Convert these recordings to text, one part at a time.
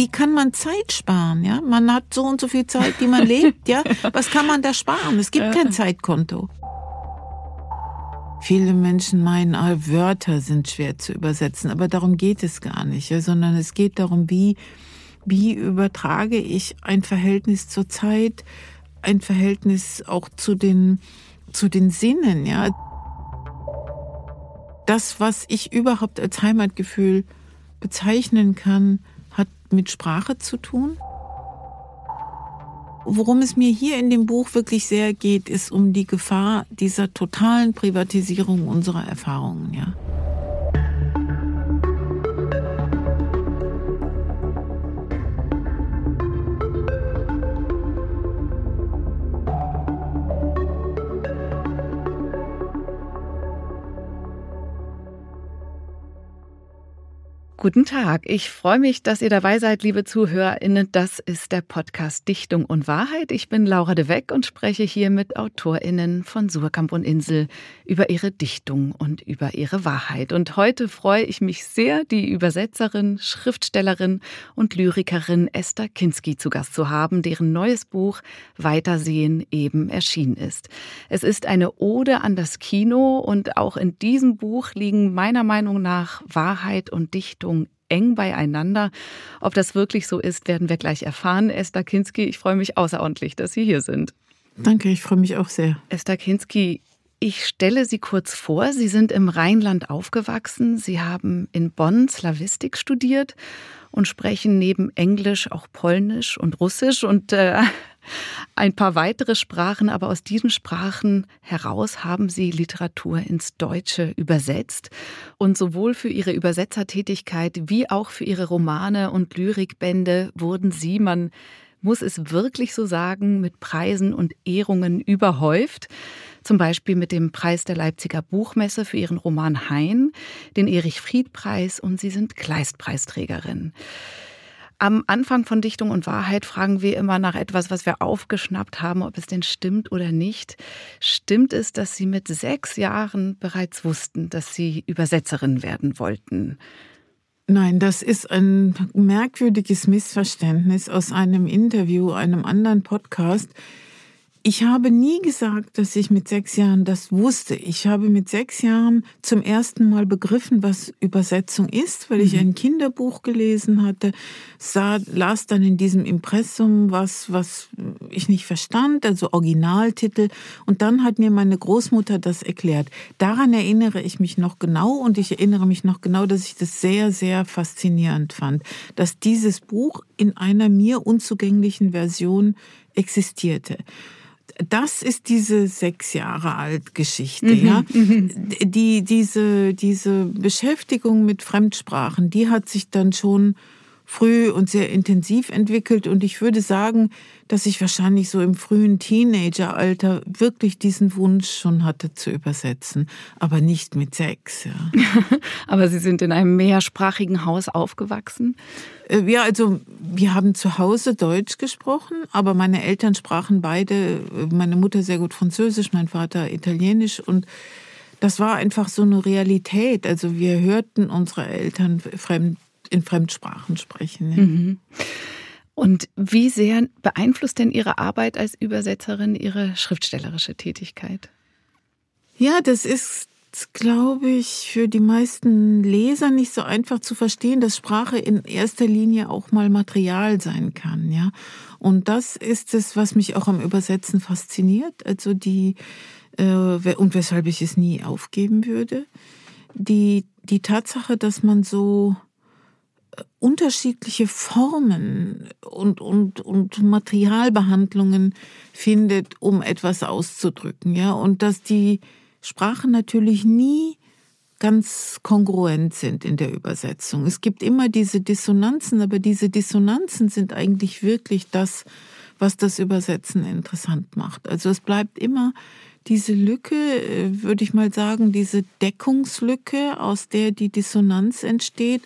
wie kann man Zeit sparen? Ja, man hat so und so viel Zeit, die man lebt. Ja, was kann man da sparen? Es gibt kein Zeitkonto. Viele Menschen meinen, ah, Wörter sind schwer zu übersetzen, aber darum geht es gar nicht, sondern es geht darum, wie, wie übertrage ich ein Verhältnis zur Zeit, ein Verhältnis auch zu den, zu den Sinnen, ja. Das, was ich überhaupt als Heimatgefühl bezeichnen kann, mit Sprache zu tun. Worum es mir hier in dem Buch wirklich sehr geht, ist um die Gefahr dieser totalen Privatisierung unserer Erfahrungen, ja. Guten Tag. Ich freue mich, dass ihr dabei seid, liebe ZuhörerInnen. Das ist der Podcast Dichtung und Wahrheit. Ich bin Laura de Weck und spreche hier mit AutorInnen von Surkamp und Insel über ihre Dichtung und über ihre Wahrheit. Und heute freue ich mich sehr, die Übersetzerin, Schriftstellerin und Lyrikerin Esther Kinski zu Gast zu haben, deren neues Buch Weitersehen eben erschienen ist. Es ist eine Ode an das Kino und auch in diesem Buch liegen meiner Meinung nach Wahrheit und Dichtung eng beieinander. Ob das wirklich so ist, werden wir gleich erfahren. Esther Kinski, ich freue mich außerordentlich, dass Sie hier sind. Danke, ich freue mich auch sehr. Esther Kinski, ich stelle Sie kurz vor. Sie sind im Rheinland aufgewachsen. Sie haben in Bonn Slavistik studiert und sprechen neben Englisch auch Polnisch und Russisch und äh, ein paar weitere Sprachen, aber aus diesen Sprachen heraus haben Sie Literatur ins Deutsche übersetzt. Und sowohl für Ihre Übersetzertätigkeit wie auch für Ihre Romane und Lyrikbände wurden Sie, man muss es wirklich so sagen, mit Preisen und Ehrungen überhäuft. Zum Beispiel mit dem Preis der Leipziger Buchmesse für ihren Roman Hein, den Erich-Fried-Preis und Sie sind Kleistpreisträgerin. Am Anfang von Dichtung und Wahrheit fragen wir immer nach etwas, was wir aufgeschnappt haben, ob es denn stimmt oder nicht. Stimmt es, dass Sie mit sechs Jahren bereits wussten, dass Sie Übersetzerin werden wollten? Nein, das ist ein merkwürdiges Missverständnis aus einem Interview, einem anderen Podcast. Ich habe nie gesagt, dass ich mit sechs Jahren das wusste. Ich habe mit sechs Jahren zum ersten Mal begriffen, was Übersetzung ist, weil ich mhm. ein Kinderbuch gelesen hatte, sah, las dann in diesem Impressum was, was ich nicht verstand, also Originaltitel. Und dann hat mir meine Großmutter das erklärt. Daran erinnere ich mich noch genau und ich erinnere mich noch genau, dass ich das sehr, sehr faszinierend fand, dass dieses Buch in einer mir unzugänglichen Version existierte das ist diese sechs Jahre alt Geschichte, mhm, ja. Mhm. Die, diese, diese Beschäftigung mit Fremdsprachen, die hat sich dann schon früh und sehr intensiv entwickelt. Und ich würde sagen, dass ich wahrscheinlich so im frühen Teenageralter wirklich diesen Wunsch schon hatte zu übersetzen, aber nicht mit sechs. Ja. aber Sie sind in einem mehrsprachigen Haus aufgewachsen? Äh, ja, also wir haben zu Hause Deutsch gesprochen, aber meine Eltern sprachen beide, äh, meine Mutter sehr gut Französisch, mein Vater Italienisch und das war einfach so eine Realität. Also wir hörten unsere Eltern fremd in Fremdsprachen sprechen. Ja. Mhm. Und wie sehr beeinflusst denn Ihre Arbeit als Übersetzerin Ihre schriftstellerische Tätigkeit? Ja, das ist, glaube ich, für die meisten Leser nicht so einfach zu verstehen, dass Sprache in erster Linie auch mal Material sein kann, ja. Und das ist es, was mich auch am Übersetzen fasziniert. Also die, äh, und weshalb ich es nie aufgeben würde. Die, die Tatsache, dass man so unterschiedliche Formen und, und, und Materialbehandlungen findet, um etwas auszudrücken, ja, und dass die Sprachen natürlich nie ganz kongruent sind in der Übersetzung. Es gibt immer diese Dissonanzen, aber diese Dissonanzen sind eigentlich wirklich das, was das Übersetzen interessant macht. Also es bleibt immer diese Lücke, äh, würde ich mal sagen, diese Deckungslücke, aus der die Dissonanz entsteht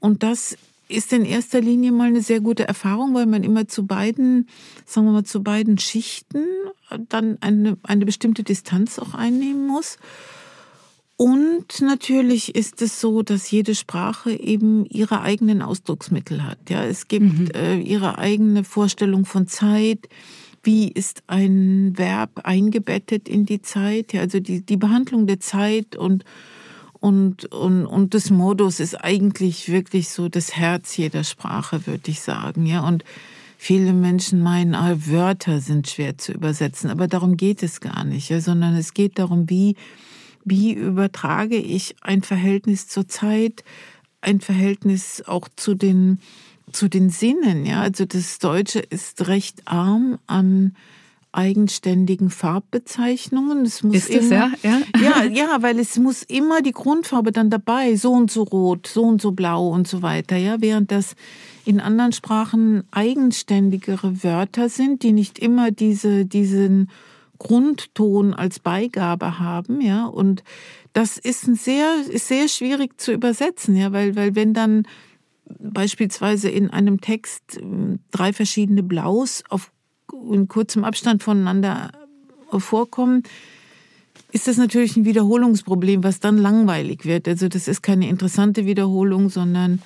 und das ist in erster Linie mal eine sehr gute Erfahrung, weil man immer zu beiden, sagen wir mal, zu beiden Schichten dann eine, eine bestimmte Distanz auch einnehmen muss. Und natürlich ist es so, dass jede Sprache eben ihre eigenen Ausdrucksmittel hat. Ja, es gibt mhm. äh, ihre eigene Vorstellung von Zeit. Wie ist ein Verb eingebettet in die Zeit? Ja, also die, die Behandlung der Zeit und, und, und, und des Modus ist eigentlich wirklich so das Herz jeder Sprache, würde ich sagen. Ja, und viele Menschen meinen, ah, Wörter sind schwer zu übersetzen, aber darum geht es gar nicht, ja, sondern es geht darum, wie wie übertrage ich ein Verhältnis zur Zeit, ein Verhältnis auch zu den, zu den Sinnen. Ja? Also das Deutsche ist recht arm an eigenständigen Farbbezeichnungen. Es muss ist immer, es, ja? ja? Ja, ja, weil es muss immer die Grundfarbe dann dabei, so und so rot, so und so blau und so weiter, ja, während das in anderen Sprachen eigenständigere Wörter sind, die nicht immer diese, diesen Grundton als Beigabe haben, ja, und das ist ein sehr, ist sehr schwierig zu übersetzen, ja, weil, weil wenn dann beispielsweise in einem Text ähm, drei verschiedene Blaus auf in kurzem Abstand voneinander vorkommen, ist das natürlich ein Wiederholungsproblem, was dann langweilig wird. Also das ist keine interessante Wiederholung, sondern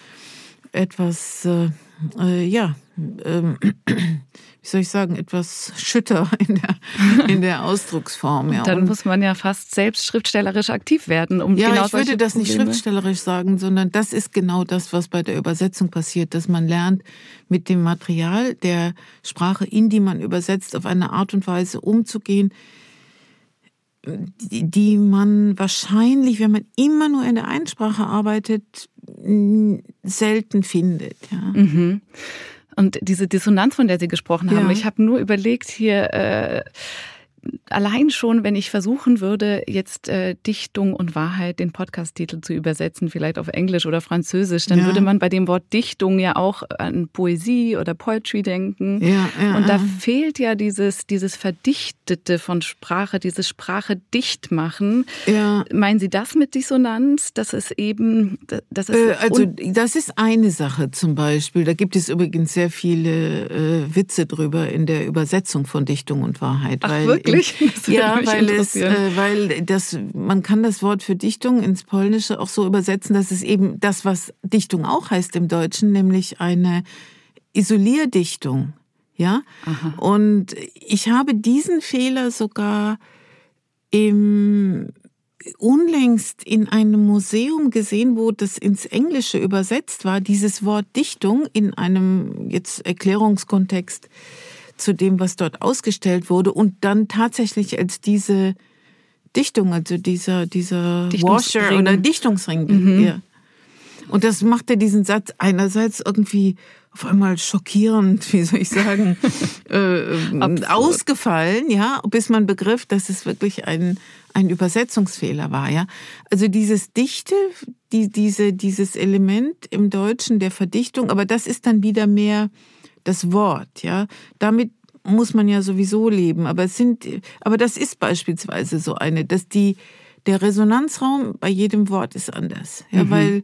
etwas, äh, äh, ja, ähm, wie soll ich sagen, etwas schütter in der, in der Ausdrucksform. Ja. dann und muss man ja fast selbst schriftstellerisch aktiv werden, um ja, genau ich würde das nicht schriftstellerisch sagen, sondern das ist genau das, was bei der Übersetzung passiert, dass man lernt, mit dem Material der Sprache, in die man übersetzt, auf eine Art und Weise umzugehen, die man wahrscheinlich, wenn man immer nur in der Einsprache arbeitet, selten findet. Ja. Mhm. Und diese Dissonanz, von der Sie gesprochen haben, ja. ich habe nur überlegt hier, äh, allein schon, wenn ich versuchen würde, jetzt äh, Dichtung und Wahrheit, den Podcast-Titel zu übersetzen, vielleicht auf Englisch oder Französisch, dann ja. würde man bei dem Wort Dichtung ja auch an Poesie oder Poetry denken. Ja, ja, und da fehlt ja dieses, dieses Verdichtete von Sprache, dieses Sprache dicht machen. Meinen Sie das mit Dissonanz? Dass es eben, dass es äh, also das ist eine Sache zum Beispiel. Da gibt es übrigens sehr viele äh, Witze drüber in der Übersetzung von Dichtung und Wahrheit. Ach, weil wirklich? Wirklich? ja, weil es, äh, weil das, man kann das Wort für Dichtung ins Polnische auch so übersetzen, dass es eben das, was Dichtung auch heißt im Deutschen, nämlich eine Isolierdichtung. Ja, Aha. und ich habe diesen Fehler sogar im unlängst in einem Museum gesehen, wo das ins Englische übersetzt war, dieses Wort Dichtung in einem jetzt Erklärungskontext zu dem, was dort ausgestellt wurde und dann tatsächlich als diese Dichtung, also dieser, dieser Washer oder Dichtungsring. Mhm. Ja. Und das machte diesen Satz einerseits irgendwie auf einmal schockierend, wie soll ich sagen, äh, ausgefallen, ja, bis man begriff, dass es wirklich ein, ein Übersetzungsfehler war, ja. Also dieses Dichte, die, diese, dieses Element im Deutschen der Verdichtung, aber das ist dann wieder mehr das Wort, ja. Damit muss man ja sowieso leben, aber es sind, aber das ist beispielsweise so eine, dass die, der Resonanzraum bei jedem Wort ist anders, ja, mhm. weil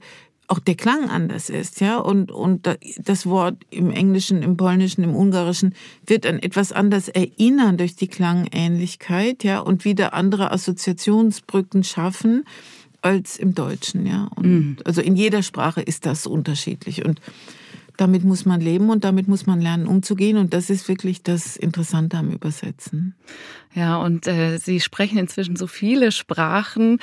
auch der Klang anders ist, ja, und, und das Wort im Englischen, im Polnischen, im Ungarischen wird an etwas anders erinnern durch die Klangähnlichkeit, ja, und wieder andere Assoziationsbrücken schaffen als im Deutschen, ja. Und mhm. also in jeder Sprache ist das unterschiedlich und damit muss man leben und damit muss man lernen umzugehen. Und das ist wirklich das Interessante am Übersetzen. Ja, und äh, Sie sprechen inzwischen so viele Sprachen.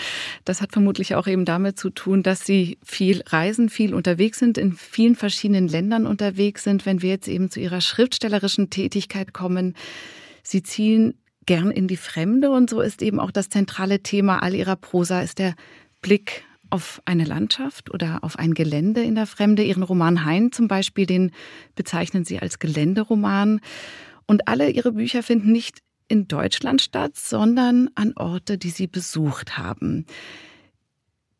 Das hat vermutlich auch eben damit zu tun, dass Sie viel reisen, viel unterwegs sind, in vielen verschiedenen Ländern unterwegs sind. Wenn wir jetzt eben zu Ihrer schriftstellerischen Tätigkeit kommen, Sie ziehen gern in die Fremde und so ist eben auch das zentrale Thema all Ihrer Prosa ist der Blick auf eine Landschaft oder auf ein Gelände in der Fremde. Ihren Roman Hein zum Beispiel, den bezeichnen Sie als Geländeroman. Und alle Ihre Bücher finden nicht in Deutschland statt, sondern an Orte, die Sie besucht haben.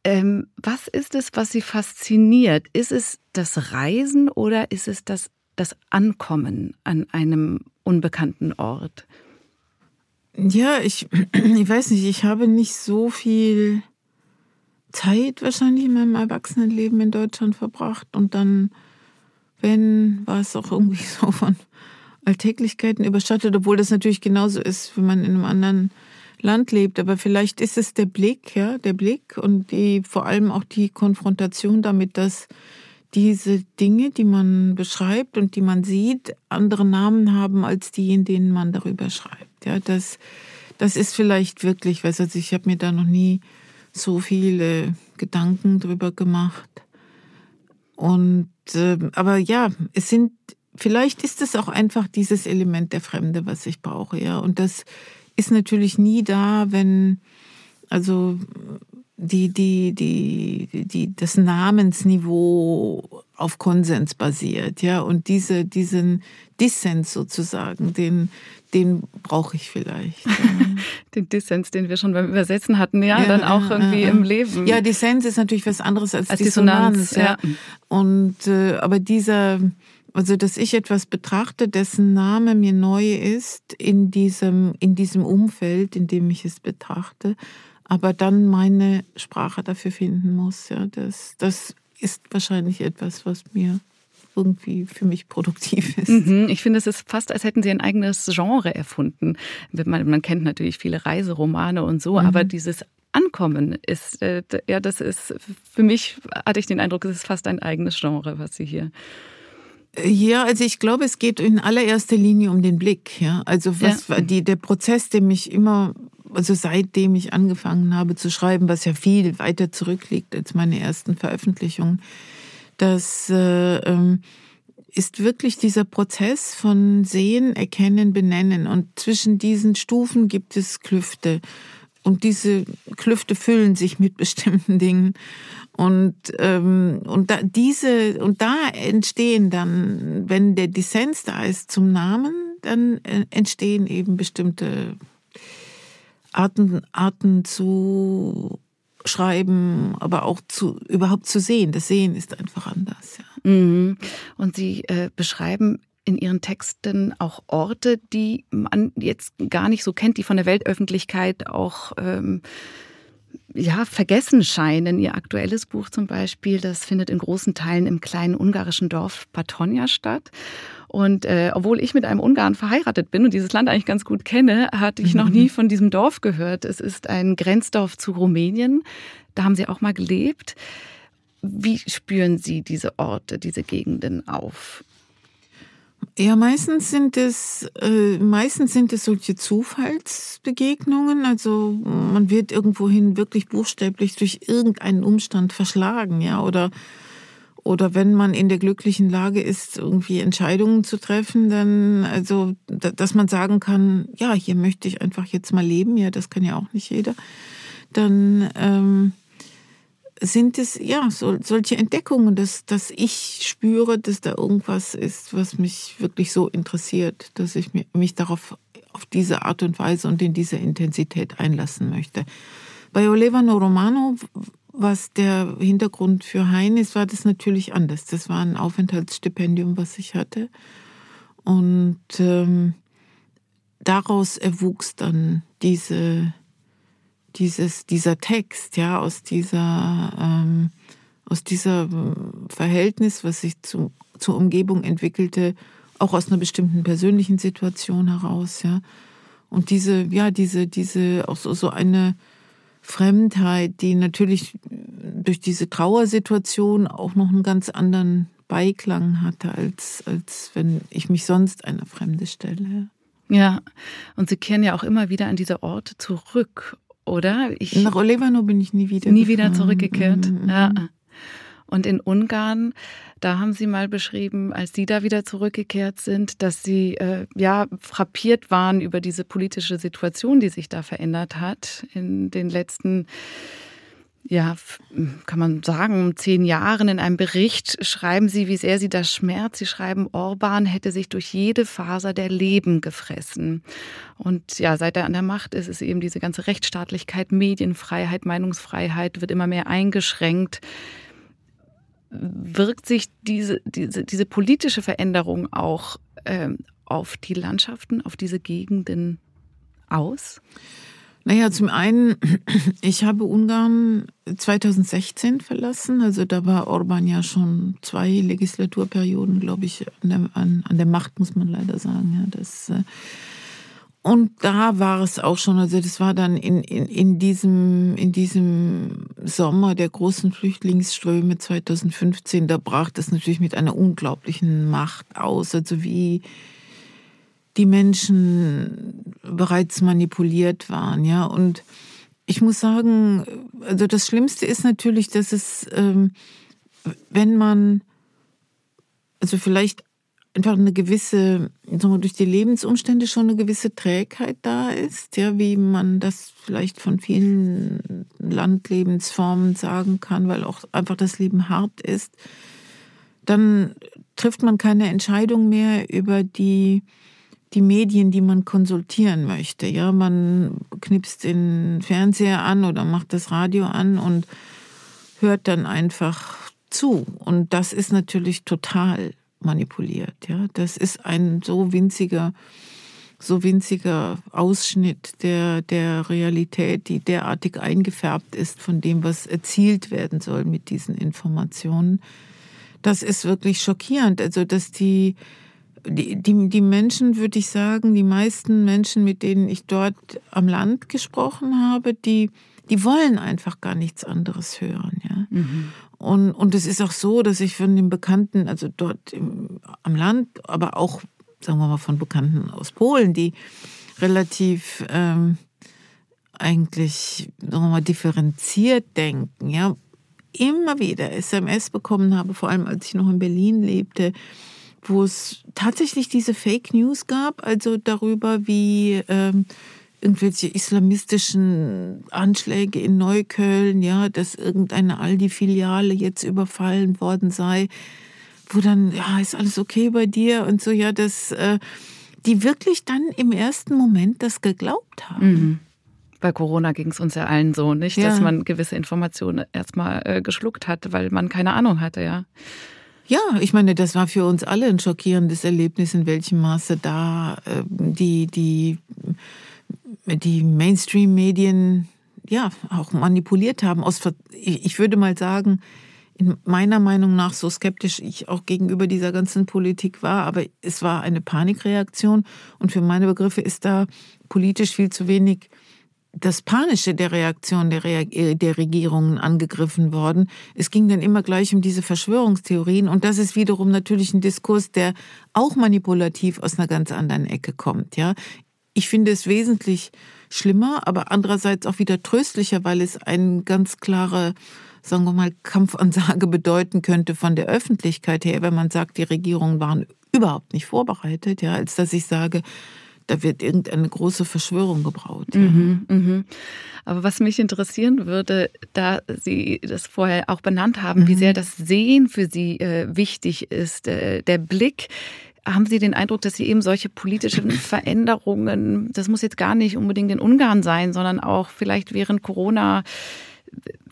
Ähm, was ist es, was Sie fasziniert? Ist es das Reisen oder ist es das, das Ankommen an einem unbekannten Ort? Ja, ich, ich weiß nicht, ich habe nicht so viel Zeit wahrscheinlich in meinem Erwachsenenleben in Deutschland verbracht und dann, wenn, war es auch irgendwie so von Alltäglichkeiten überschattet, obwohl das natürlich genauso ist, wenn man in einem anderen Land lebt. Aber vielleicht ist es der Blick, ja, der Blick und die, vor allem auch die Konfrontation damit, dass diese Dinge, die man beschreibt und die man sieht, andere Namen haben als die, in denen man darüber schreibt. Ja, das, das ist vielleicht wirklich, weiß also ich habe mir da noch nie so viele Gedanken drüber gemacht. Und äh, aber ja, es sind vielleicht ist es auch einfach dieses Element der Fremde, was ich brauche, ja. Und das ist natürlich nie da, wenn also die, die, die, die, das Namensniveau auf Konsens basiert, ja, und diese, diesen Dissens sozusagen, den, den brauche ich vielleicht. den Dissens, den wir schon beim Übersetzen hatten, ja, ja dann auch irgendwie ja, im Leben. Ja, Dissens ist natürlich was anderes als, als Dissonanz, Dissonanz ja. Und äh, aber dieser, also dass ich etwas betrachte, dessen Name mir neu ist in diesem in diesem Umfeld, in dem ich es betrachte, aber dann meine Sprache dafür finden muss. Ja, das, das ist wahrscheinlich etwas, was mir irgendwie für mich produktiv ist. Mhm, ich finde, es ist fast, als hätten Sie ein eigenes Genre erfunden. Man, man kennt natürlich viele Reiseromane und so, mhm. aber dieses Ankommen ist, äh, ja, das ist, für mich hatte ich den Eindruck, es ist fast ein eigenes Genre, was Sie hier ja, also ich glaube, es geht in allererster Linie um den Blick. Ja, also was ja. die, der Prozess, der mich immer also seitdem ich angefangen habe zu schreiben, was ja viel weiter zurückliegt als meine ersten Veröffentlichungen, das äh, ähm, ist wirklich dieser Prozess von Sehen, Erkennen, Benennen. Und zwischen diesen Stufen gibt es Klüfte. Und diese Klüfte füllen sich mit bestimmten Dingen. Und, ähm, und da, diese, und da entstehen dann, wenn der Dissens da ist zum Namen, dann äh, entstehen eben bestimmte Arten, Arten zu schreiben, aber auch zu überhaupt zu sehen. Das Sehen ist einfach anders. Ja. Mhm. Und Sie äh, beschreiben in Ihren Texten auch Orte, die man jetzt gar nicht so kennt, die von der Weltöffentlichkeit auch ähm, ja, vergessen scheinen. Ihr aktuelles Buch zum Beispiel, das findet in großen Teilen im kleinen ungarischen Dorf Patonia statt. Und äh, obwohl ich mit einem Ungarn verheiratet bin und dieses Land eigentlich ganz gut kenne, hatte ich noch nie von diesem Dorf gehört. Es ist ein Grenzdorf zu Rumänien. Da haben Sie auch mal gelebt. Wie spüren Sie diese Orte, diese Gegenden auf? Ja, meistens sind es äh, meistens sind es solche Zufallsbegegnungen. Also man wird irgendwohin wirklich buchstäblich durch irgendeinen Umstand verschlagen, ja, oder oder wenn man in der glücklichen Lage ist, irgendwie Entscheidungen zu treffen, dann, also, dass man sagen kann, ja, hier möchte ich einfach jetzt mal leben, ja, das kann ja auch nicht jeder, dann ähm, sind es, ja, so, solche Entdeckungen, dass, dass ich spüre, dass da irgendwas ist, was mich wirklich so interessiert, dass ich mich darauf, auf diese Art und Weise und in diese Intensität einlassen möchte. Bei Olevano Romano was der Hintergrund für Hein ist, war das natürlich anders. Das war ein Aufenthaltsstipendium, was ich hatte. Und ähm, daraus erwuchs dann diese, dieses, dieser Text, ja, aus dieser, ähm, aus dieser Verhältnis, was sich zu, zur Umgebung entwickelte, auch aus einer bestimmten persönlichen Situation heraus, ja. Und diese, ja, diese, diese, auch so, so eine, Fremdheit, die natürlich durch diese Trauersituation auch noch einen ganz anderen Beiklang hatte, als, als wenn ich mich sonst einer Fremde stelle. Ja, und Sie kehren ja auch immer wieder an diese Orte zurück, oder? Ich, Nach Olevano bin ich nie wieder. Nie wieder zurückgekehrt. Mhm. Ja. Und in Ungarn, da haben Sie mal beschrieben, als Sie da wieder zurückgekehrt sind, dass Sie äh, ja frappiert waren über diese politische Situation, die sich da verändert hat in den letzten ja, kann man sagen, zehn Jahren in einem Bericht schreiben Sie, wie sehr Sie das schmerzt. Sie schreiben, Orban hätte sich durch jede Faser der Leben gefressen. Und ja, seit er an der Macht ist, ist eben diese ganze Rechtsstaatlichkeit, Medienfreiheit, Meinungsfreiheit wird immer mehr eingeschränkt wirkt sich diese, diese, diese politische Veränderung auch ähm, auf die Landschaften, auf diese Gegenden aus? Naja, zum einen, ich habe Ungarn 2016 verlassen. Also da war Orban ja schon zwei Legislaturperioden, glaube ich, an der, an, an der, Macht, muss man leider sagen. Ja, das, äh, Und da war es auch schon, also das war dann in, in, in, diesem, in diesem Sommer der großen Flüchtlingsströme 2015, da brach das natürlich mit einer unglaublichen Macht aus, also wie die Menschen bereits manipuliert waren, ja. Und ich muss sagen, also das Schlimmste ist natürlich, dass es, ähm, wenn man, also vielleicht einfach eine gewisse, sagen wir, durch die Lebensumstände schon eine gewisse Trägheit da ist, ja, wie man das vielleicht von vielen Landlebensformen sagen kann, weil auch einfach das Leben hart ist, dann trifft man keine Entscheidung mehr über die, die Medien, die man konsultieren möchte. Ja, man knipst den Fernseher an oder macht das Radio an und hört dann einfach zu. Und das ist natürlich total manipuliert. Ja, das ist ein so winziger, so winziger Ausschnitt der, der Realität, die derartig eingefärbt ist von dem, was erzielt werden soll mit diesen Informationen. Das ist wirklich schockierend. Also, dass die, die, die, die Menschen, würde ich sagen, die meisten Menschen, mit denen ich dort am Land gesprochen habe, die, die wollen einfach gar nichts anderes hören. Ja? Mhm. Und, und es ist auch so, dass ich von den Bekannten, also dort im, am Land, aber auch, sagen wir mal, von Bekannten aus Polen, die relativ ähm, eigentlich, sagen wir mal, differenziert denken, ja, immer wieder SMS bekommen habe, vor allem als ich noch in Berlin lebte, wo es tatsächlich diese Fake News gab, also darüber, wie ähm, irgendwelche islamistischen Anschläge in Neukölln, ja, dass irgendeine Aldi-Filiale jetzt überfallen worden sei, wo dann, ja, ist alles okay bei dir und so, ja, dass äh, die wirklich dann im ersten Moment das geglaubt haben. Mhm. Bei Corona ging es uns ja allen so, nicht? Ja. Dass man gewisse Informationen erstmal äh, geschluckt hat, weil man keine Ahnung hatte, ja. Ja, ich meine, das war für uns alle ein schockierendes Erlebnis, in welchem Maße da äh, die, die die Mainstream-Medien ja auch manipuliert haben. Aus, ich würde mal sagen, in meiner Meinung nach, so skeptisch ich auch gegenüber dieser ganzen Politik war, aber es war eine Panikreaktion und für meine Begriffe ist da politisch viel zu wenig das Panische der Reaktion der, Re äh, der Regierungen angegriffen worden. Es ging dann immer gleich um diese Verschwörungstheorien und das ist wiederum natürlich ein Diskurs, der auch manipulativ aus einer ganz anderen Ecke kommt. Ja, ich finde es wesentlich schlimmer, aber andererseits auch wieder tröstlicher, weil es eine ganz klare, sagen wir mal, Kampfansage bedeuten könnte von der Öffentlichkeit her, wenn man sagt, die Regierungen waren überhaupt nicht vorbereitet, ja, als dass ich sage, da wird irgendeine große Verschwörung gebraut. Ja. Mhm, mh. Aber was mich interessieren würde, da Sie das vorher auch benannt haben, mhm. wie sehr das Sehen für Sie äh, wichtig ist, äh, der Blick haben Sie den Eindruck, dass Sie eben solche politischen Veränderungen, das muss jetzt gar nicht unbedingt in Ungarn sein, sondern auch vielleicht während Corona,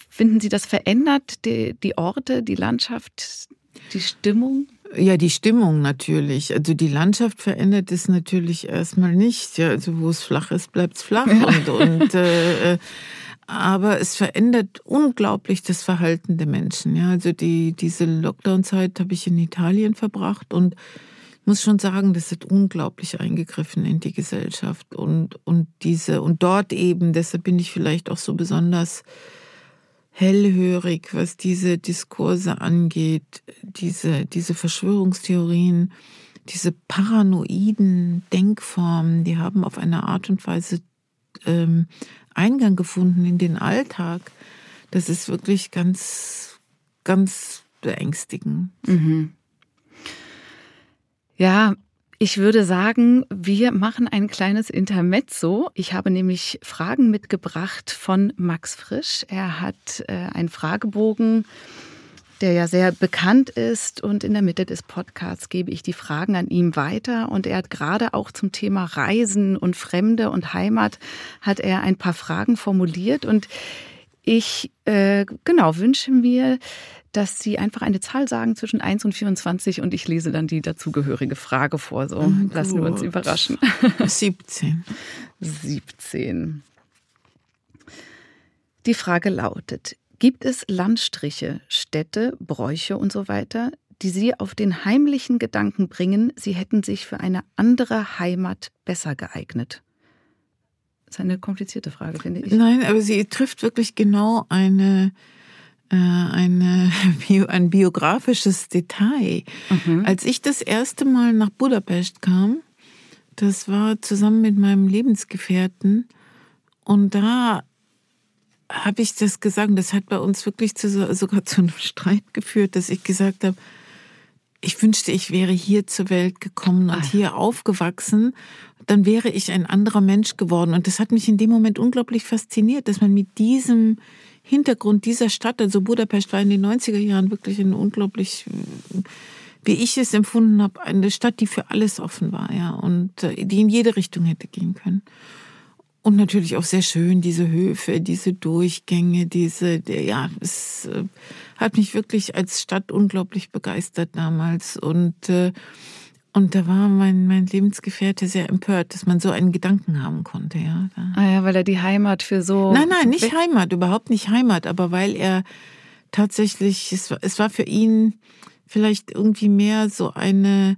finden Sie das verändert, die, die Orte, die Landschaft, die Stimmung? Ja, die Stimmung natürlich. Also die Landschaft verändert es natürlich erstmal nicht. Ja, also wo es flach ist, bleibt es flach. Ja. Und, und äh, aber es verändert unglaublich das Verhalten der Menschen. Ja, also die, diese Lockdown-Zeit habe ich in Italien verbracht und muss schon sagen, das hat unglaublich eingegriffen in die Gesellschaft und, und diese, und dort eben, deshalb bin ich vielleicht auch so besonders hellhörig, was diese Diskurse angeht, diese, diese Verschwörungstheorien, diese paranoiden Denkformen, die haben auf eine Art und Weise ähm, Eingang gefunden in den Alltag. Das ist wirklich ganz, ganz beängstigend. Mhm. Ja, ich würde sagen, wir machen ein kleines Intermezzo. Ich habe nämlich Fragen mitgebracht von Max Frisch. Er hat äh, einen Fragebogen, der ja sehr bekannt ist. Und in der Mitte des Podcasts gebe ich die Fragen an ihm weiter. Und er hat gerade auch zum Thema Reisen und Fremde und Heimat hat er ein paar Fragen formuliert. Und ich äh, genau wünsche mir, dass Sie einfach eine Zahl sagen zwischen 1 und 24 und ich lese dann die dazugehörige Frage vor. So oh, lassen wir uns überraschen. 17. 17. Die Frage lautet, gibt es Landstriche, Städte, Bräuche und so weiter, die Sie auf den heimlichen Gedanken bringen, Sie hätten sich für eine andere Heimat besser geeignet? Das ist eine komplizierte Frage, finde ich. Nein, aber sie trifft wirklich genau eine, äh, eine Bio, ein biografisches Detail. Mhm. Als ich das erste Mal nach Budapest kam, das war zusammen mit meinem Lebensgefährten, und da habe ich das gesagt, das hat bei uns wirklich zu, sogar zu einem Streit geführt, dass ich gesagt habe, ich wünschte, ich wäre hier zur Welt gekommen und Ach. hier aufgewachsen. Dann wäre ich ein anderer Mensch geworden. Und das hat mich in dem Moment unglaublich fasziniert, dass man mit diesem Hintergrund dieser Stadt, also Budapest war in den 90er Jahren wirklich eine unglaublich, wie ich es empfunden habe, eine Stadt, die für alles offen war, ja, und äh, die in jede Richtung hätte gehen können. Und natürlich auch sehr schön, diese Höfe, diese Durchgänge, diese, ja, es äh, hat mich wirklich als Stadt unglaublich begeistert damals. Und, äh, und da war mein, mein Lebensgefährte sehr empört, dass man so einen Gedanken haben konnte, ja. Ah ja, weil er die Heimat für so. Nein, nein, nicht Heimat, überhaupt nicht Heimat, aber weil er tatsächlich, es war, es war für ihn vielleicht irgendwie mehr so eine,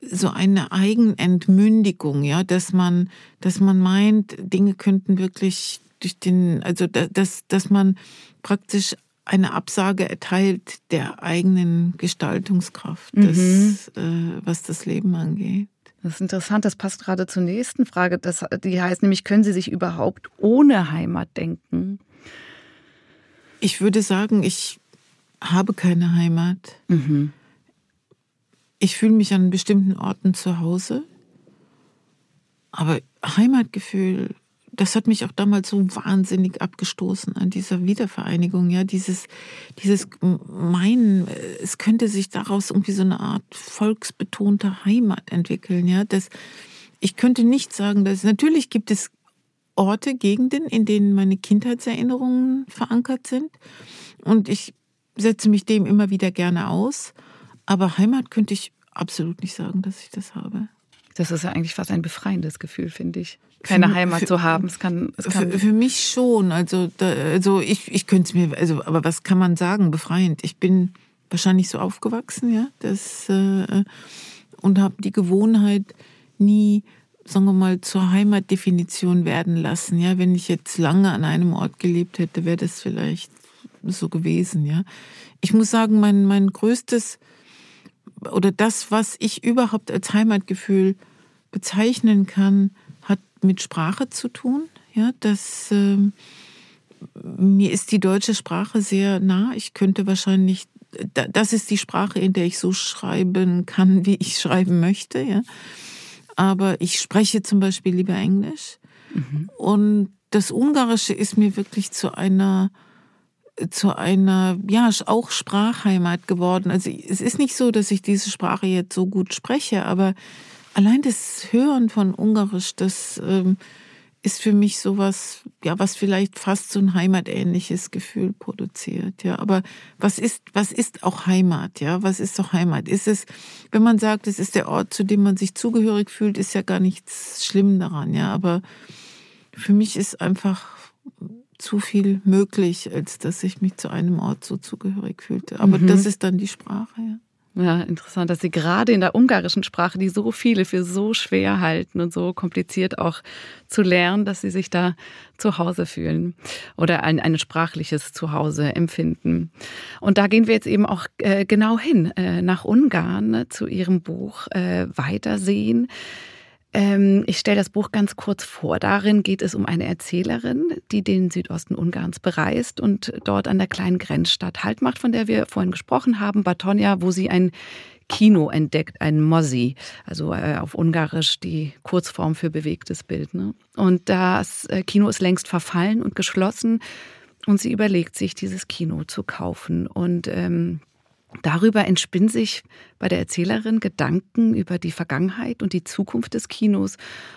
so eine Eigenentmündigung, ja, dass man, dass man meint, Dinge könnten wirklich durch den, also dass, dass man praktisch eine Absage erteilt der eigenen Gestaltungskraft, mhm. des, äh, was das Leben angeht. Das ist interessant, das passt gerade zur nächsten Frage. Das, die heißt nämlich, können Sie sich überhaupt ohne Heimat denken? Ich würde sagen, ich habe keine Heimat. Mhm. Ich fühle mich an bestimmten Orten zu Hause. Aber Heimatgefühl, das hat mich auch damals so wahnsinnig abgestoßen an dieser Wiedervereinigung. Ja, dieses, dieses Meinen, es könnte sich daraus irgendwie so eine Art volksbetonte Heimat entwickeln. Ja, das, ich könnte nicht sagen, dass natürlich gibt es Orte, Gegenden, in denen meine Kindheitserinnerungen verankert sind. Und ich setze mich dem immer wieder gerne aus. Aber Heimat könnte ich absolut nicht sagen, dass ich das habe. Das ist ja eigentlich fast ein befreiendes Gefühl, finde ich. Keine für, Heimat zu haben. Es kann, es kann für, für, mich schon. Also, da, also ich, ich könnte es mir, also, aber was kann man sagen, befreiend? Ich bin wahrscheinlich so aufgewachsen, ja, das, äh, und habe die Gewohnheit nie, sagen wir mal, zur Heimatdefinition werden lassen. Ja, wenn ich jetzt lange an einem Ort gelebt hätte, wäre das vielleicht so gewesen, ja. Ich muss sagen, mein, mein größtes oder das, was ich überhaupt als Heimatgefühl bezeichnen kann, mit Sprache zu tun. Ja, das äh, mir ist die deutsche Sprache sehr nah. Ich könnte wahrscheinlich, das ist die Sprache, in der ich so schreiben kann, wie ich schreiben möchte. Ja, aber ich spreche zum Beispiel lieber Englisch. Mhm. Und das Ungarische ist mir wirklich zu einer zu einer, ja, auch Sprachheimat geworden. Also es ist nicht so, dass ich diese Sprache jetzt so gut spreche, aber allein das Hören von Ungarisch, das ähm, ist für mich sowas, ja, was vielleicht fast so ein heimatähnliches Gefühl produziert, ja. Aber was ist, was ist auch Heimat, ja? Was ist doch Heimat? Ist es, wenn man sagt, es ist der Ort, zu dem man sich zugehörig fühlt, ist ja gar nichts schlimm daran, ja. Aber für mich ist einfach zu viel möglich, als dass ich mich zu einem Ort so zugehörig fühlte. Aber mhm. das ist dann die Sprache, ja. Ja, interessant, dass Sie gerade in der ungarischen Sprache, die so viele für so schwer halten und so kompliziert auch zu lernen, dass Sie sich da zu Hause fühlen oder ein, ein sprachliches Zuhause empfinden. Und da gehen wir jetzt eben auch äh, genau hin, äh, nach Ungarn, ne, zu Ihrem Buch äh, Weitersehen. Ähm, ich stelle das Buch ganz kurz vor. Darin geht es um eine Erzählerin, die den Südosten Ungarns bereist und dort an der kleinen Grenzstadt Halt macht, von der wir vorhin gesprochen haben, Batonia, wo sie ein Kino entdeckt, ein Mosi, also äh, auf Ungarisch die Kurzform für bewegtes Bild. Ne? Und das äh, Kino ist längst verfallen und geschlossen und sie überlegt sich, dieses Kino zu kaufen. Und ähm, Darüber entspinnen sich bei der Erzählerin Gedanken über die Vergangenheit und die Zukunft des Kinos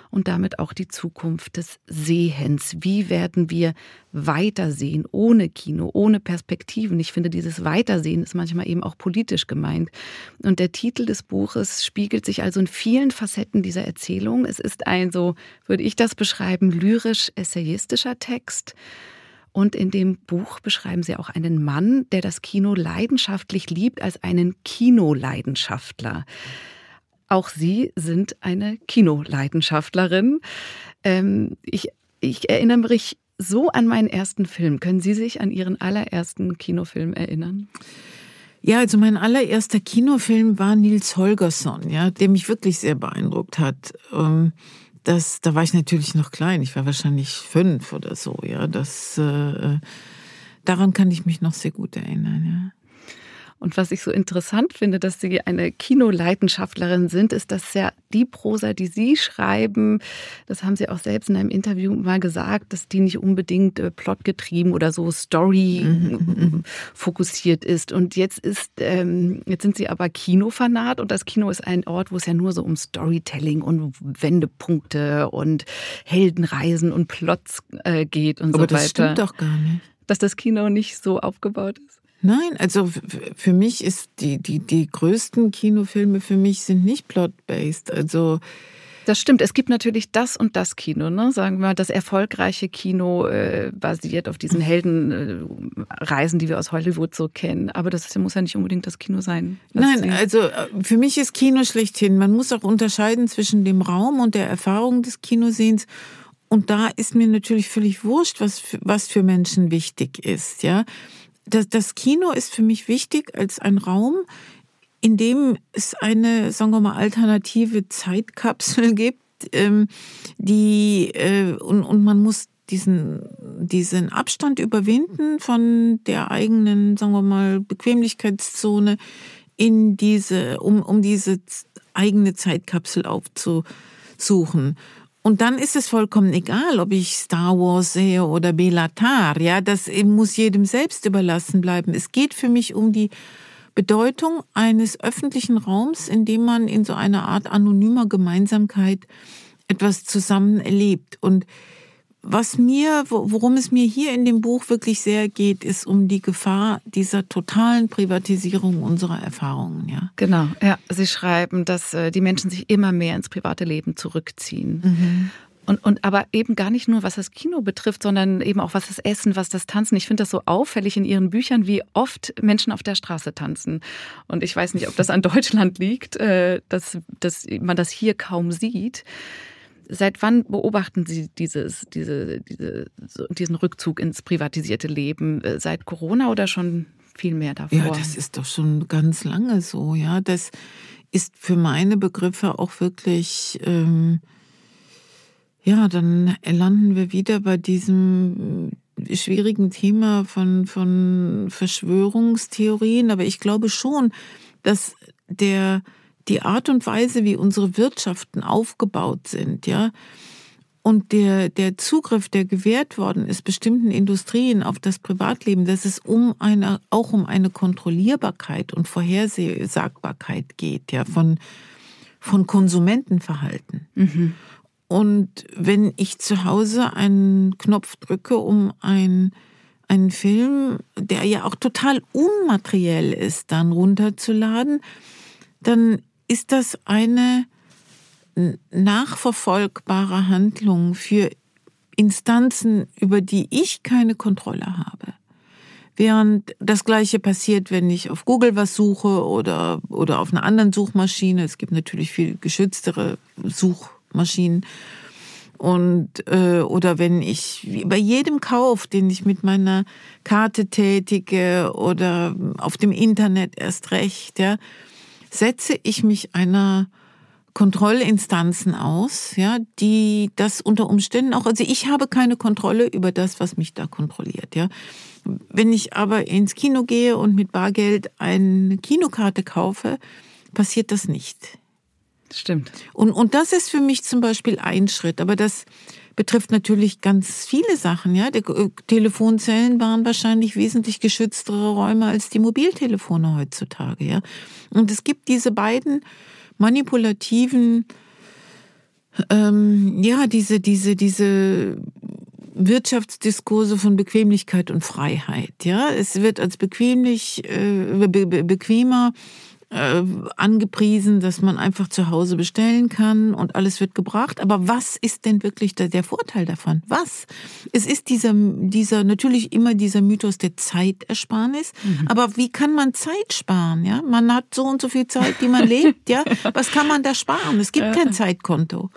und damit auch die Zukunft des Sehens. Wie werden wir weitersehen ohne Kino, ohne Perspektiven? Ich finde, dieses Weitersehen ist manchmal eben auch politisch gemeint. Und der Titel des Buches spiegelt sich also in vielen Facetten dieser Erzählung. Es ist ein, so würde ich das beschreiben, lyrisch-essayistischer Text und in dem Buch beschreiben Sie auch einen Mann, der das Kino leidenschaftlich liebt, als einen Kinoleidenschaftler. Auch Sie sind eine Kinoleidenschaftlerin. Ähm, ich Ich erinnere mich so an meinen ersten Film. Können Sie sich an Ihren allerersten Kinofilm erinnern? Ja, also mein allererster Kinofilm war Nils Holgersson, ja, der mich wirklich sehr beeindruckt hat. Ähm, das, da war ich natürlich noch klein. Ich war wahrscheinlich fünf oder so, ja. Das, äh, daran kann ich mich noch sehr gut erinnern, ja. Und was ich so interessant finde, dass Sie eine Kinoleidenschaftlerin sind, ist, dass ja die Prosa, die Sie schreiben, das haben Sie auch selbst in einem Interview mal gesagt, dass die nicht unbedingt äh, plotgetrieben oder so Story mhm, mhm, fokussiert ist. Und jetzt ist, ähm, jetzt sind Sie aber Kinofanat und das Kino ist ein Ort, wo es ja nur so um Storytelling und Wendepunkte und Heldenreisen und Plots äh, geht und aber so weiter. Aber das stimmt doch gar nicht. Dass das Kino nicht so aufgebaut ist. Nein, also für mich ist die, die, die größten Kinofilme für mich sind nicht plot-based. Also das stimmt. Es gibt natürlich das und das Kino, ne? Sagen wir mal, das erfolgreiche Kino äh, basiert auf diesen Heldenreisen, äh, die wir aus Hollywood so kennen. Aber das muss ja nicht unbedingt das Kino sein. Nein, also äh, für mich ist Kino schlechthin. Man muss auch unterscheiden zwischen dem Raum und der Erfahrung des Kinosehens. Und da ist mir natürlich völlig wurscht, was, was für Menschen wichtig ist, ja das, das Kino ist für mich wichtig als ein Raum, in dem es eine, sagen wir mal, alternative Zeitkapsel gibt, ähm, die äh, und, und man muss diesen, diesen Abstand überwinden von der eigenen, sagen wir mal, Bequemlichkeitszone in diese, um, um diese eigene Zeitkapsel aufzusuchen. Und dann ist es vollkommen egal, ob ich Star Wars sehe oder Belatar. Ja, das muss jedem selbst überlassen bleiben. Es geht für mich um die Bedeutung eines öffentlichen Raums, in dem man in so einer Art anonymer Gemeinsamkeit etwas zusammen erlebt. Und was mir, worum es mir hier in dem Buch wirklich sehr geht, ist um die Gefahr dieser totalen Privatisierung unserer Erfahrungen. Ja. Genau, ja. Sie schreiben, dass äh, die Menschen sich immer mehr ins private Leben zurückziehen. Mhm. Und, und aber eben gar nicht nur, was das Kino betrifft, sondern eben auch was das Essen, was das Tanzen. Ich finde das so auffällig in Ihren Büchern, wie oft Menschen auf der Straße tanzen. Und ich weiß nicht, ob das an Deutschland liegt, äh, dass, dass man das hier kaum sieht. Seit wann beobachten Sie dieses, diese, diese, diesen Rückzug ins privatisierte Leben? Äh, seit Corona oder schon viel mehr davor? Ja, das ist doch schon ganz lange so. Ja, das ist für meine Begriffe auch wirklich. Ähm, ja, dann landen wir wieder bei diesem schwierigen Thema von, von Verschwörungstheorien. Aber ich glaube schon, dass der die Art und Weise, wie unsere Wirtschaften aufgebaut sind, ja, und der, der Zugriff, der gewährt worden ist, bestimmten Industrien auf das Privatleben, dass es um eine, auch um eine Kontrollierbarkeit und Vorhersagbarkeit geht, ja, von, von Konsumentenverhalten. Mhm. Und wenn ich zu Hause einen Knopf drücke, um ein, einen Film, der ja auch total unmateriell ist, dann runterzuladen, dann ist das eine nachverfolgbare Handlung für Instanzen, über die ich keine Kontrolle habe. Während das Gleiche passiert, wenn ich auf Google was suche oder, oder auf einer anderen Suchmaschine. Es gibt natürlich viel geschütztere Suchmaschinen. Und, äh, oder wenn ich bei jedem Kauf, den ich mit meiner Karte tätige oder auf dem Internet erst recht, ja, setze ich mich einer Kontrollinstanzen aus, ja, die das unter Umständen auch, also ich habe keine Kontrolle über das, was mich da kontrolliert, ja. Wenn ich aber ins Kino gehe und mit Bargeld eine Kinokarte kaufe, passiert das nicht. Stimmt. Und, und das ist für mich zum Beispiel ein Schritt, aber das betrifft natürlich ganz viele Sachen, ja. Die äh, Telefonzellen waren wahrscheinlich wesentlich geschütztere Räume als die Mobiltelefone heutzutage, ja. Und es gibt diese beiden manipulativen, ähm, ja, diese, diese, diese Wirtschaftsdiskurse von Bequemlichkeit und Freiheit. Ja, es wird als bequemlich, äh, be bequemer äh, angepriesen, dass man einfach zu Hause bestellen kann und alles wird gebracht. Aber was ist denn wirklich der, der Vorteil davon? Was? Es ist dieser, dieser, natürlich immer dieser Mythos der Zeitersparnis. Mhm. Aber wie kann man Zeit sparen? Ja, man hat so und so viel Zeit, die man lebt. Ja, was kann man da sparen? Es gibt kein Zeitkonto.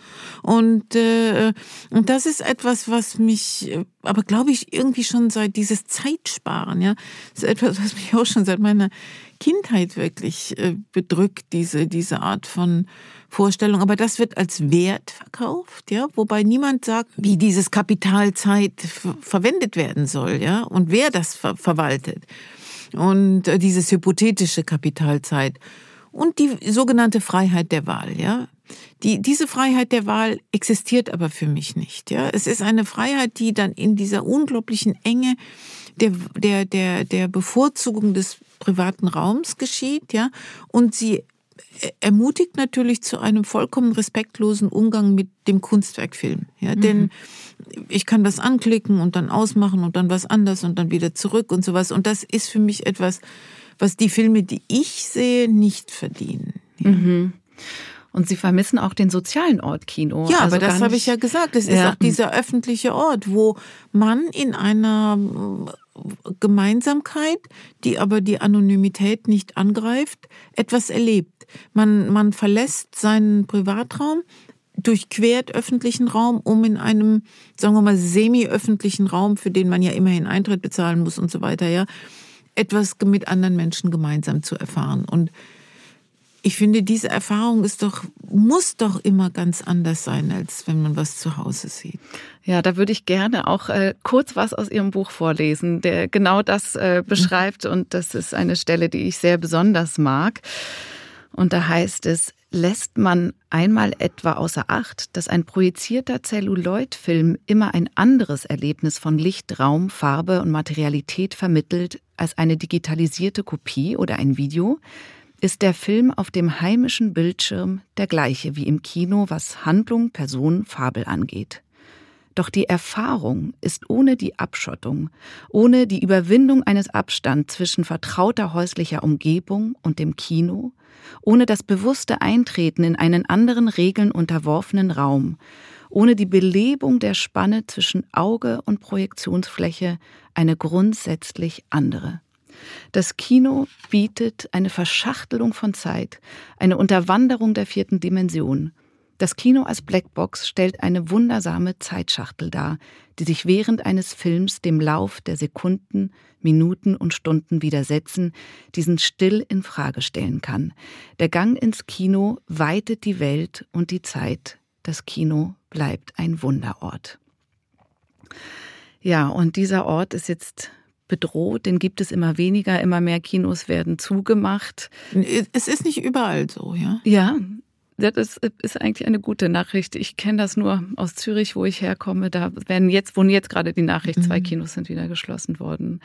Und, äh, und das ist etwas, was mich, aber glaube ich, irgendwie schon seit dieses Zeitsparen, ja, ist etwas, was mich auch schon seit meiner Kindheit wirklich äh, bedrückt, diese, diese Art von Vorstellung. Aber das wird als Wert verkauft, ja, wobei niemand sagt, wie dieses Kapitalzeit verwendet werden soll, ja, und wer das ver verwaltet. Und äh, dieses hypothetische Kapitalzeit. Und die sogenannte Freiheit der Wahl, ja. Die, diese Freiheit der Wahl existiert aber für mich nicht, ja. Es ist eine Freiheit, die dann in dieser unglaublichen Enge der, der, der, der Bevorzugung des privaten Raums geschieht, ja, und sie ermutigt natürlich zu einem vollkommen respektlosen Umgang mit dem Kunstwerkfilm, ja, mhm. denn ich kann was anklicken und dann ausmachen und dann was anders und dann wieder zurück und sowas und das ist für mich etwas, was die Filme, die ich sehe, nicht verdienen. Ja. Mhm. Und Sie vermissen auch den sozialen Ort Kino. Ja, also aber das habe ich ja gesagt. Es ja. ist auch dieser öffentliche Ort, wo man in einer Gemeinsamkeit, die aber die Anonymität nicht angreift, etwas erlebt. Man, man verlässt seinen Privatraum, durchquert öffentlichen Raum, um in einem, sagen wir mal, semi-öffentlichen Raum, für den man ja immerhin Eintritt bezahlen muss und so weiter, ja, etwas mit anderen Menschen gemeinsam zu erfahren. Und ich finde, diese Erfahrung ist doch, muss doch immer ganz anders sein, als wenn man was zu Hause sieht. Ja, da würde ich gerne auch äh, kurz was aus Ihrem Buch vorlesen, der genau das äh, beschreibt. Und das ist eine Stelle, die ich sehr besonders mag. Und da heißt es, lässt man einmal etwa außer Acht, dass ein projizierter Celluloid-Film immer ein anderes Erlebnis von Licht, Raum, Farbe und Materialität vermittelt als eine digitalisierte Kopie oder ein Video, ist der Film auf dem heimischen Bildschirm der gleiche wie im Kino, was Handlung, Person, Fabel angeht. Doch die Erfahrung ist ohne die Abschottung, ohne die Überwindung eines Abstands zwischen vertrauter häuslicher Umgebung und dem Kino, ohne das bewusste Eintreten in einen anderen Regeln unterworfenen Raum, ohne die Belebung der Spanne zwischen Auge und Projektionsfläche eine grundsätzlich andere. Das Kino bietet eine Verschachtelung von Zeit, eine Unterwanderung der vierten Dimension. Das Kino als Blackbox stellt eine wundersame Zeitschachtel dar, die sich während eines Films dem Lauf der Sekunden, Minuten und Stunden widersetzen, diesen still in Frage stellen kann. Der Gang ins Kino weitet die Welt und die Zeit. Das Kino bleibt ein Wunderort. Ja, und dieser Ort ist jetzt bedroht, den gibt es immer weniger, immer mehr Kinos werden zugemacht. Es ist nicht überall so, ja? Ja, das ist eigentlich eine gute Nachricht. Ich kenne das nur aus Zürich, wo ich herkomme. Da werden jetzt, wohnen jetzt gerade die Nachricht, zwei mhm. Kinos sind wieder geschlossen worden.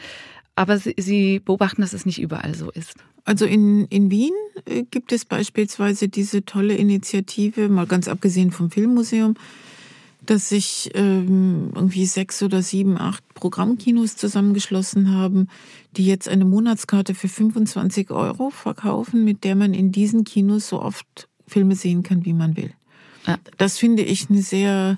Aber Sie, Sie beobachten, dass es nicht überall so ist. Also in, in Wien äh, gibt es beispielsweise diese tolle Initiative, mal ganz abgesehen vom Filmmuseum, dass sich ähm, irgendwie sechs oder sieben, acht Programmkinos zusammengeschlossen haben, die jetzt eine Monatskarte für 25 Euro verkaufen, mit der man in diesen Kinos so oft Filme sehen kann, wie man will. Ja. Das finde ich eine sehr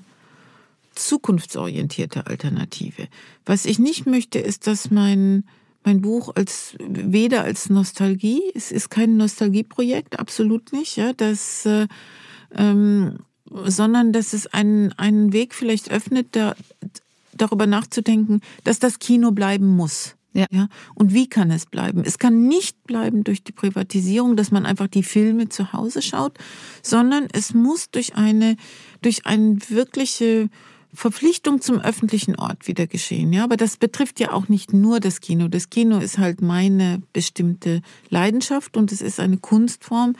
zukunftsorientierte Alternative. Was ich nicht möchte, ist, dass mein mein Buch als weder als Nostalgie, es ist kein Nostalgieprojekt, absolut nicht, ja, das äh, ähm, sondern dass es einen, einen Weg vielleicht öffnet, da, darüber nachzudenken, dass das Kino bleiben muss. Ja. ja. Und wie kann es bleiben? Es kann nicht bleiben durch die Privatisierung, dass man einfach die Filme zu Hause schaut, sondern es muss durch eine, durch eine wirkliche Verpflichtung zum öffentlichen Ort wieder geschehen. Ja, aber das betrifft ja auch nicht nur das Kino. Das Kino ist halt meine bestimmte Leidenschaft und es ist eine Kunstform,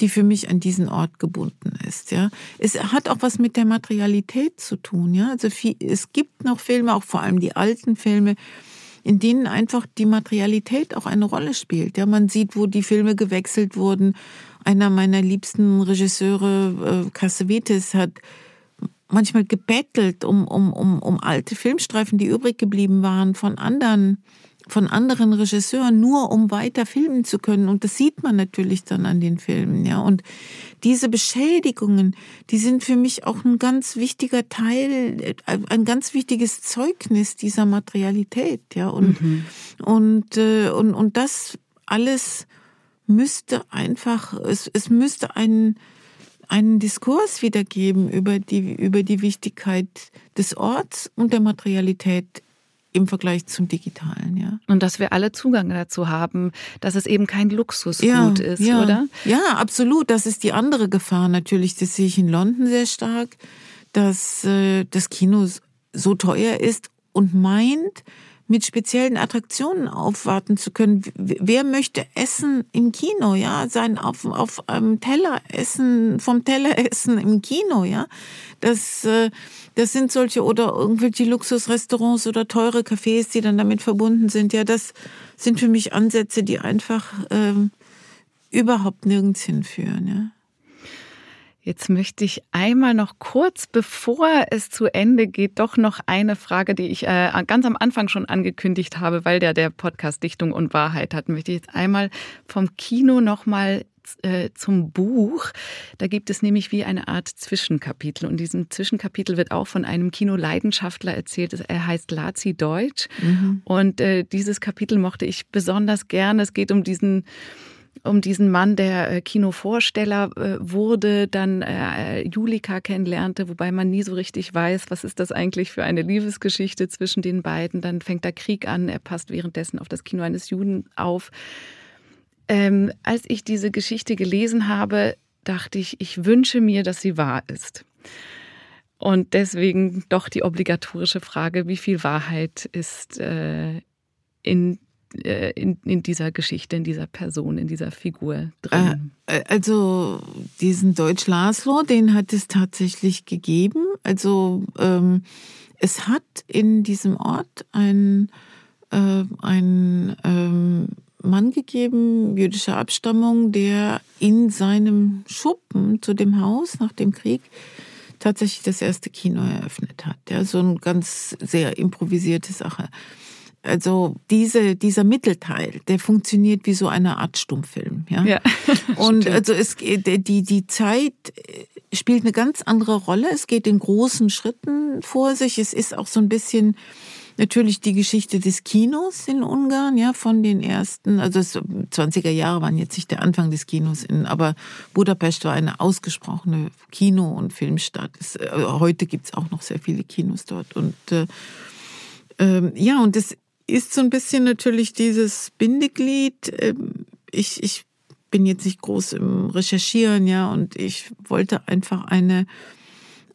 die für mich an diesen Ort gebunden ist. Ja, es hat auch was mit der Materialität zu tun. Ja, also viel, es gibt noch Filme, auch vor allem die alten Filme, in denen einfach die Materialität auch eine Rolle spielt. Ja, man sieht, wo die Filme gewechselt wurden. Einer meiner liebsten Regisseure, äh, Cassavetes, hat manchmal gebettelt um, um, um, um alte Filmstreifen, die übrig geblieben waren von anderen von anderen Regisseuren, nur um weiter filmen zu können. Und das sieht man natürlich dann an den Filmen, ja. Und diese Beschädigungen, die sind für mich auch ein ganz wichtiger Teil, ein ganz wichtiges Zeugnis dieser Materialität, ja. Und, mhm. und, äh, und, und das alles müsste einfach, es, es müsste einen, einen Diskurs wiedergeben über die, über die Wichtigkeit des Orts und der Materialität im Vergleich zum Digitalen, ja. Und dass wir alle Zugang dazu haben, dass es eben kein Luxusgut ja, ist, ja. oder? Ja, absolut. Das ist die andere Gefahr natürlich. Das sehe ich in London sehr stark, dass äh, das Kino so teuer ist und meint, mit speziellen Attraktionen aufwarten zu können. Wer möchte essen im Kino, ja, sein auf, auf einem Teller essen, vom Teller essen im Kino, ja? Das, äh, das sind solche oder irgendwelche Luxusrestaurants oder teure Cafés, die dann damit verbunden sind. Ja, das sind für mich Ansätze, die einfach ähm, überhaupt nirgends hinführen, ja. Jetzt möchte ich einmal noch kurz, bevor es zu Ende geht, doch noch eine Frage, die ich äh, ganz am Anfang schon angekündigt habe, weil der der Podcast Dichtung und Wahrheit hat, möchte ich jetzt einmal vom Kino nochmal äh, zum Buch. Da gibt es nämlich wie eine Art Zwischenkapitel. Und diesem Zwischenkapitel wird auch von einem Kinoleidenschaftler erzählt. Er heißt Lazi Deutsch. Mhm. Und äh, dieses Kapitel mochte ich besonders gerne. Es geht um diesen um diesen Mann, der äh, Kinovorsteller äh, wurde, dann äh, Julika kennenlernte, wobei man nie so richtig weiß, was ist das eigentlich für eine Liebesgeschichte zwischen den beiden. Dann fängt der Krieg an, er passt währenddessen auf das Kino eines Juden auf. Ähm, als ich diese Geschichte gelesen habe, dachte ich, ich wünsche mir, dass sie wahr ist. Und deswegen doch die obligatorische Frage, wie viel Wahrheit ist äh, in äh, in, in dieser Geschichte, in dieser Person, in dieser Figur drin? Äh, äh, also diesen Deutsch Laszlo, den hat es tatsächlich gegeben. Also ähm, es hat in diesem Ort ein, äh, ein ähm, Mann gegeben, jüdischer Abstammung, der in seinem Schuppen zu dem Haus nach dem Krieg tatsächlich das erste Kino eröffnet hat. Ja, so eine ganz sehr improvisierte Sache. Also diese, dieser Mittelteil, der funktioniert wie so eine Art Stummfilm. Ja. ja und also es die, die Zeit spielt eine ganz andere Rolle. Es geht in großen Schritten vor sich. Es ist auch so ein bisschen natürlich die Geschichte des Kinos in Ungarn, ja, von den ersten, also 20er Jahre waren jetzt nicht der Anfang des Kinos, in, aber Budapest war eine ausgesprochene Kino- und Filmstadt. Es, äh, heute gibt's auch noch sehr viele Kinos dort und äh, ähm, ja, und es ist so ein bisschen natürlich dieses Bindeglied. Ähm, ich, ich bin jetzt nicht groß im Recherchieren, ja, und ich wollte einfach eine,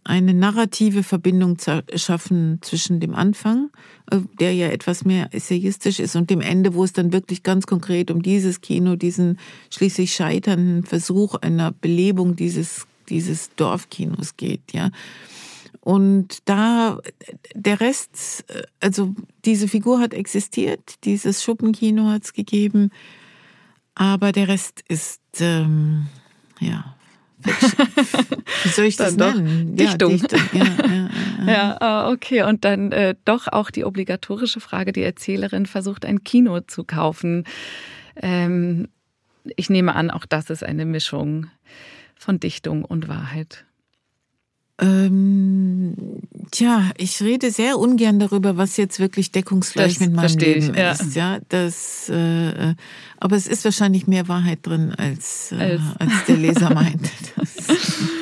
eine narrative Verbindung schaffen zwischen dem Anfang, äh, der ja etwas mehr essayistisch ist, und dem Ende, wo es dann wirklich ganz konkret um dieses Kino, diesen schließlich scheiternden Versuch einer Belebung dieses, dieses Dorfkinos geht, ja. Und da, der Rest, also diese Figur hat existiert, dieses Schuppenkino hat es gegeben, aber der Rest ist, ähm, ja, wie soll ich das nennen? Dichtung. Ja, Dichtung. Ja, ja, ja. ah, okay. Und dann äh, doch auch die obligatorische Frage, die Erzählerin versucht, ein Kino zu kaufen. Ähm, ich nehme an, auch das ist eine Mischung von Dichtung und Wahrheit. Ähm, tja, ich rede sehr ungern darüber, was jetzt wirklich deckungsgleich das mit meinem Leben ich, ja. ist. Ja, das, äh, aber es ist wahrscheinlich mehr Wahrheit drin, als, äh, als. als der Leser meint.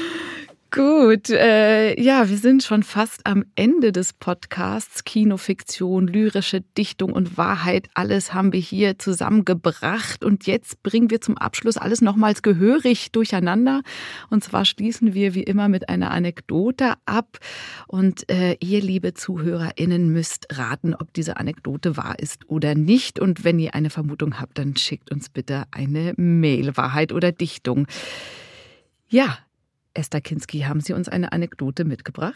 Gut, äh, ja, wir sind schon fast am Ende des Podcasts. Kinofiktion, lyrische Dichtung und Wahrheit, alles haben wir hier zusammengebracht. Und jetzt bringen wir zum Abschluss alles nochmals gehörig durcheinander. Und zwar schließen wir wie immer mit einer Anekdote ab. Und äh, ihr, liebe ZuhörerInnen, müsst raten, ob diese Anekdote wahr ist oder nicht. Und wenn ihr eine Vermutung habt, dann schickt uns bitte eine Mail, Wahrheit oder Dichtung. Ja, Esther Kinski, haben Sie uns eine Anekdote mitgebracht?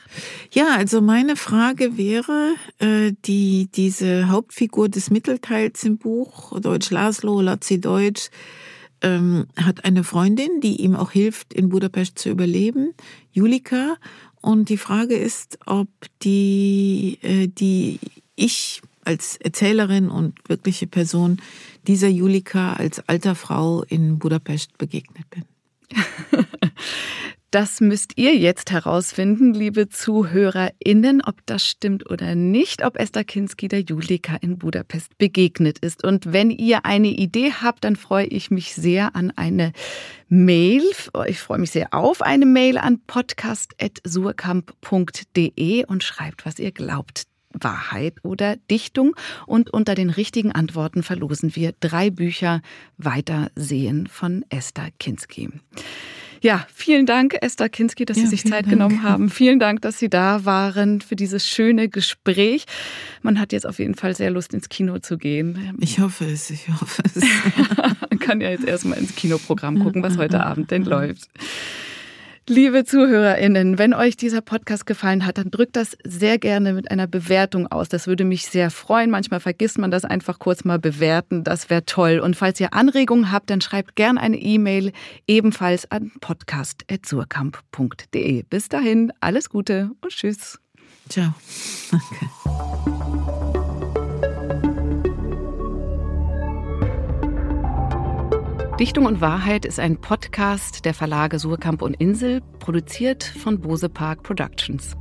Ja, also meine Frage wäre, äh, die, diese Hauptfigur des Mittelteils im Buch, Deutsch Laszlo, Lazzi Deutsch, ähm, hat eine Freundin, die ihm auch hilft, in Budapest zu überleben, Julika. Und die Frage ist, ob die, äh, die ich als Erzählerin und wirkliche Person dieser Julika als alter Frau in Budapest begegnet bin. Das müsst ihr jetzt herausfinden, liebe ZuhörerInnen, ob das stimmt oder nicht, ob Esther Kinski der Julika in Budapest begegnet ist. Und wenn ihr eine Idee habt, dann freue ich mich sehr an eine Mail. Ich freue mich sehr auf eine Mail an podcast.surkamp.de und schreibt, was ihr glaubt. Wahrheit oder Dichtung. Und unter den richtigen Antworten verlosen wir drei Bücher Weitersehen von Esther Kinski. Ja, vielen Dank, Esther Kinski, dass ja, Sie sich Zeit Dank. genommen haben. Vielen Dank, dass Sie da waren für dieses schöne Gespräch. Man hat jetzt auf jeden Fall sehr Lust, ins Kino zu gehen. Ich hoffe es, ich hoffe es. Man kann ja jetzt erstmal ins Kinoprogramm gucken, was heute Abend denn läuft. Liebe ZuhörerInnen, wenn euch dieser Podcast gefallen hat, dann drückt das sehr gerne mit einer Bewertung aus. Das würde mich sehr freuen. Manchmal vergisst man das einfach kurz mal bewerten. Das wäre toll. Und falls ihr Anregungen habt, dann schreibt gerne eine E-Mail ebenfalls an podcast.surkamp.de. Bis dahin, alles Gute und Tschüss. Ciao. Danke. Dichtung und Wahrheit ist ein Podcast der Verlage Surkamp und Insel, produziert von Bose Park Productions.